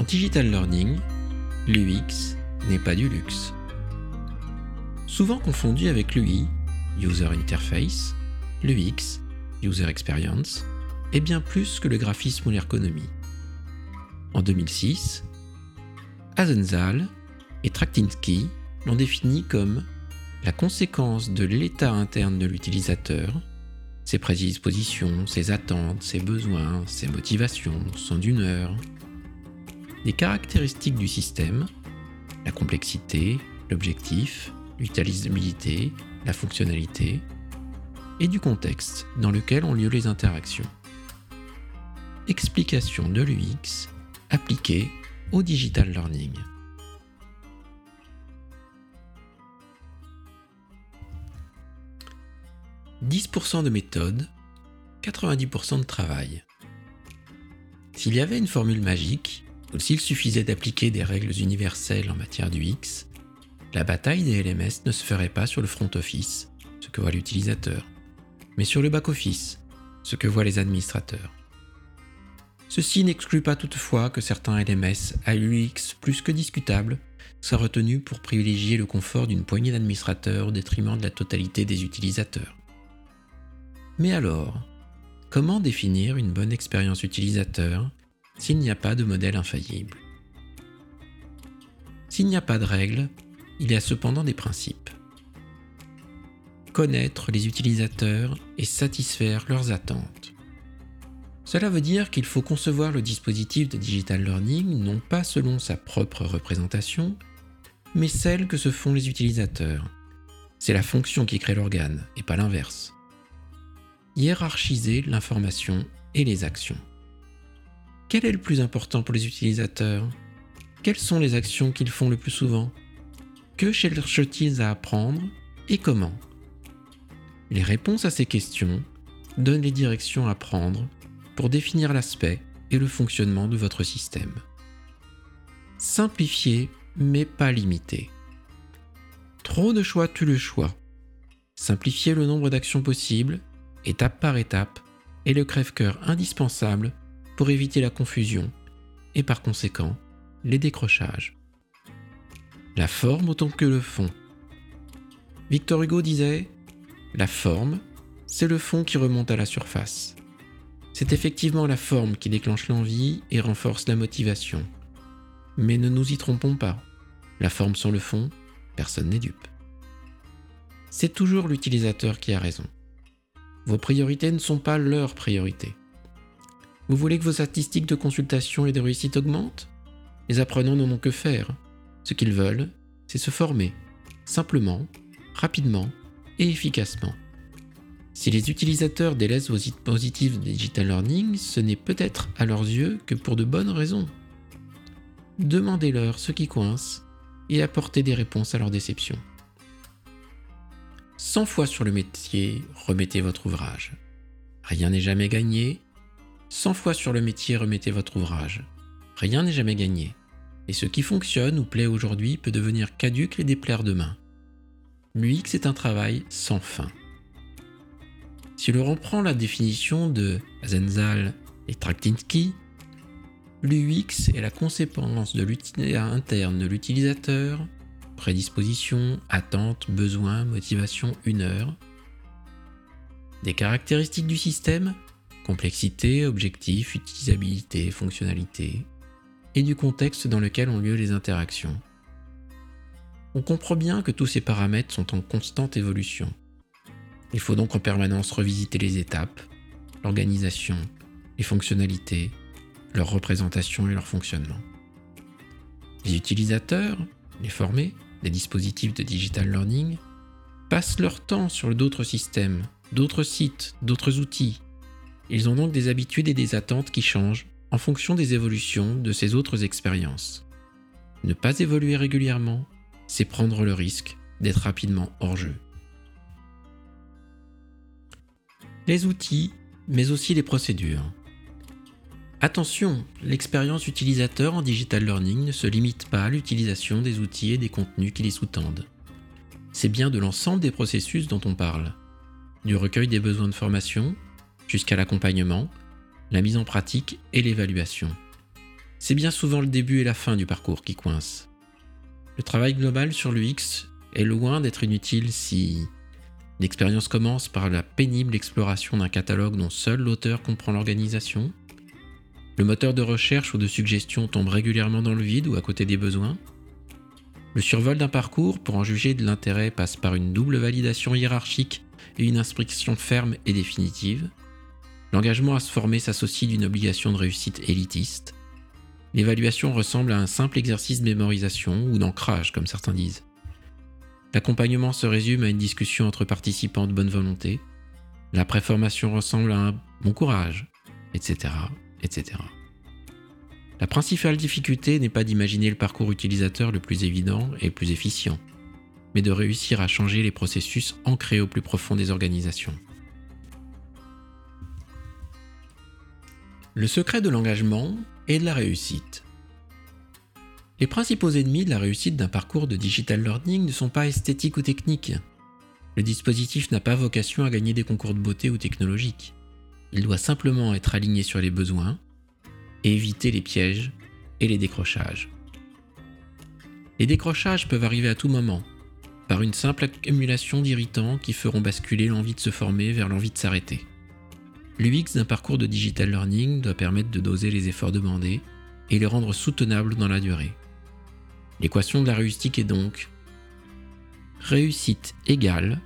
En digital learning, l'UX n'est pas du luxe. Souvent confondu avec l'UI, User Interface, l'UX, User Experience, est bien plus que le graphisme ou l'ergonomie. En 2006, Azenzahl et Traktinsky l'ont défini comme la conséquence de l'état interne de l'utilisateur, ses prédispositions, ses attentes, ses besoins, ses motivations, son humeur, des caractéristiques du système, la complexité, l'objectif, l'utilisabilité, la fonctionnalité, et du contexte dans lequel ont lieu les interactions. Explication de l'UX appliquée au digital learning. « 10% de méthode, 90% de travail. S'il y avait une formule magique, s'il suffisait d'appliquer des règles universelles en matière du X, la bataille des LMS ne se ferait pas sur le front office, ce que voit l'utilisateur, mais sur le back office, ce que voient les administrateurs. Ceci n'exclut pas toutefois que certains LMS à l'UX plus que discutable soient retenus pour privilégier le confort d'une poignée d'administrateurs au détriment de la totalité des utilisateurs. Mais alors, comment définir une bonne expérience utilisateur s'il n'y a pas de modèle infaillible. S'il n'y a pas de règles, il y a cependant des principes. Connaître les utilisateurs et satisfaire leurs attentes. Cela veut dire qu'il faut concevoir le dispositif de digital learning non pas selon sa propre représentation, mais celle que se font les utilisateurs. C'est la fonction qui crée l'organe et pas l'inverse. Hiérarchiser l'information et les actions. Quel est le plus important pour les utilisateurs? Quelles sont les actions qu'ils font le plus souvent? Que cherchent-ils à apprendre et comment? Les réponses à ces questions donnent les directions à prendre pour définir l'aspect et le fonctionnement de votre système. Simplifier mais pas limiter. Trop de choix tue le choix. Simplifier le nombre d'actions possibles, étape par étape, est le crève-cœur indispensable pour éviter la confusion et par conséquent les décrochages. La forme autant que le fond. Victor Hugo disait La forme, c'est le fond qui remonte à la surface. C'est effectivement la forme qui déclenche l'envie et renforce la motivation. Mais ne nous y trompons pas, la forme sans le fond, personne n'est dupe. C'est toujours l'utilisateur qui a raison. Vos priorités ne sont pas leurs priorités. Vous voulez que vos statistiques de consultation et de réussite augmentent? Les apprenants n'en ont que faire. Ce qu'ils veulent, c'est se former, simplement, rapidement et efficacement. Si les utilisateurs délaissent vos dispositifs de digital learning, ce n'est peut-être à leurs yeux que pour de bonnes raisons. Demandez-leur ce qui coince et apportez des réponses à leurs déceptions. 100 fois sur le métier, remettez votre ouvrage. Rien n'est jamais gagné, 100 fois sur le métier, remettez votre ouvrage. Rien n'est jamais gagné. Et ce qui fonctionne ou plaît aujourd'hui peut devenir caduque et déplaire demain. L'UX est un travail sans fin. Si l'on reprend la définition de Zenzal et Traktinsky, l'UX est la conséquence de l'utilitaire interne de l'utilisateur, prédisposition, attente, besoin, motivation, une heure, des caractéristiques du système, complexité, objectif, utilisabilité, fonctionnalité, et du contexte dans lequel ont lieu les interactions. On comprend bien que tous ces paramètres sont en constante évolution. Il faut donc en permanence revisiter les étapes, l'organisation, les fonctionnalités, leur représentation et leur fonctionnement. Les utilisateurs, les formés, des dispositifs de digital learning, passent leur temps sur d'autres systèmes, d'autres sites, d'autres outils, ils ont donc des habitudes et des attentes qui changent en fonction des évolutions de ces autres expériences. Ne pas évoluer régulièrement, c'est prendre le risque d'être rapidement hors jeu. Les outils, mais aussi les procédures. Attention, l'expérience utilisateur en digital learning ne se limite pas à l'utilisation des outils et des contenus qui les sous-tendent. C'est bien de l'ensemble des processus dont on parle. Du recueil des besoins de formation jusqu'à l'accompagnement, la mise en pratique et l'évaluation. c'est bien souvent le début et la fin du parcours qui coincent. Le travail global sur l'UX est loin d'être inutile si l'expérience commence par la pénible exploration d'un catalogue dont seul l'auteur comprend l'organisation. Le moteur de recherche ou de suggestion tombe régulièrement dans le vide ou à côté des besoins. Le survol d'un parcours, pour en juger de l'intérêt, passe par une double validation hiérarchique et une inscription ferme et définitive. L'engagement à se former s'associe d'une obligation de réussite élitiste. L'évaluation ressemble à un simple exercice de mémorisation ou d'ancrage, comme certains disent. L'accompagnement se résume à une discussion entre participants de bonne volonté. La préformation ressemble à un bon courage, etc., etc. La principale difficulté n'est pas d'imaginer le parcours utilisateur le plus évident et le plus efficient, mais de réussir à changer les processus ancrés au plus profond des organisations. Le secret de l'engagement et de la réussite. Les principaux ennemis de la réussite d'un parcours de digital learning ne sont pas esthétiques ou techniques. Le dispositif n'a pas vocation à gagner des concours de beauté ou technologiques. Il doit simplement être aligné sur les besoins et éviter les pièges et les décrochages. Les décrochages peuvent arriver à tout moment, par une simple accumulation d'irritants qui feront basculer l'envie de se former vers l'envie de s'arrêter. L'UX d'un parcours de digital learning doit permettre de doser les efforts demandés et les rendre soutenables dans la durée. L'équation de la réussite est donc réussite égale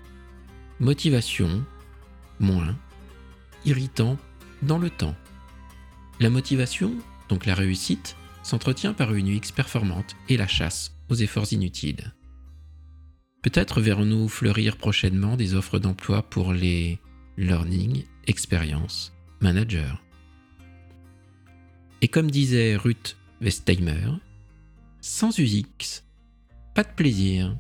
motivation moins irritant dans le temps. La motivation, donc la réussite, s'entretient par une UX performante et la chasse aux efforts inutiles. Peut-être verrons-nous fleurir prochainement des offres d'emploi pour les Learning Experience Manager. Et comme disait Ruth Westheimer, sans UX, pas de plaisir.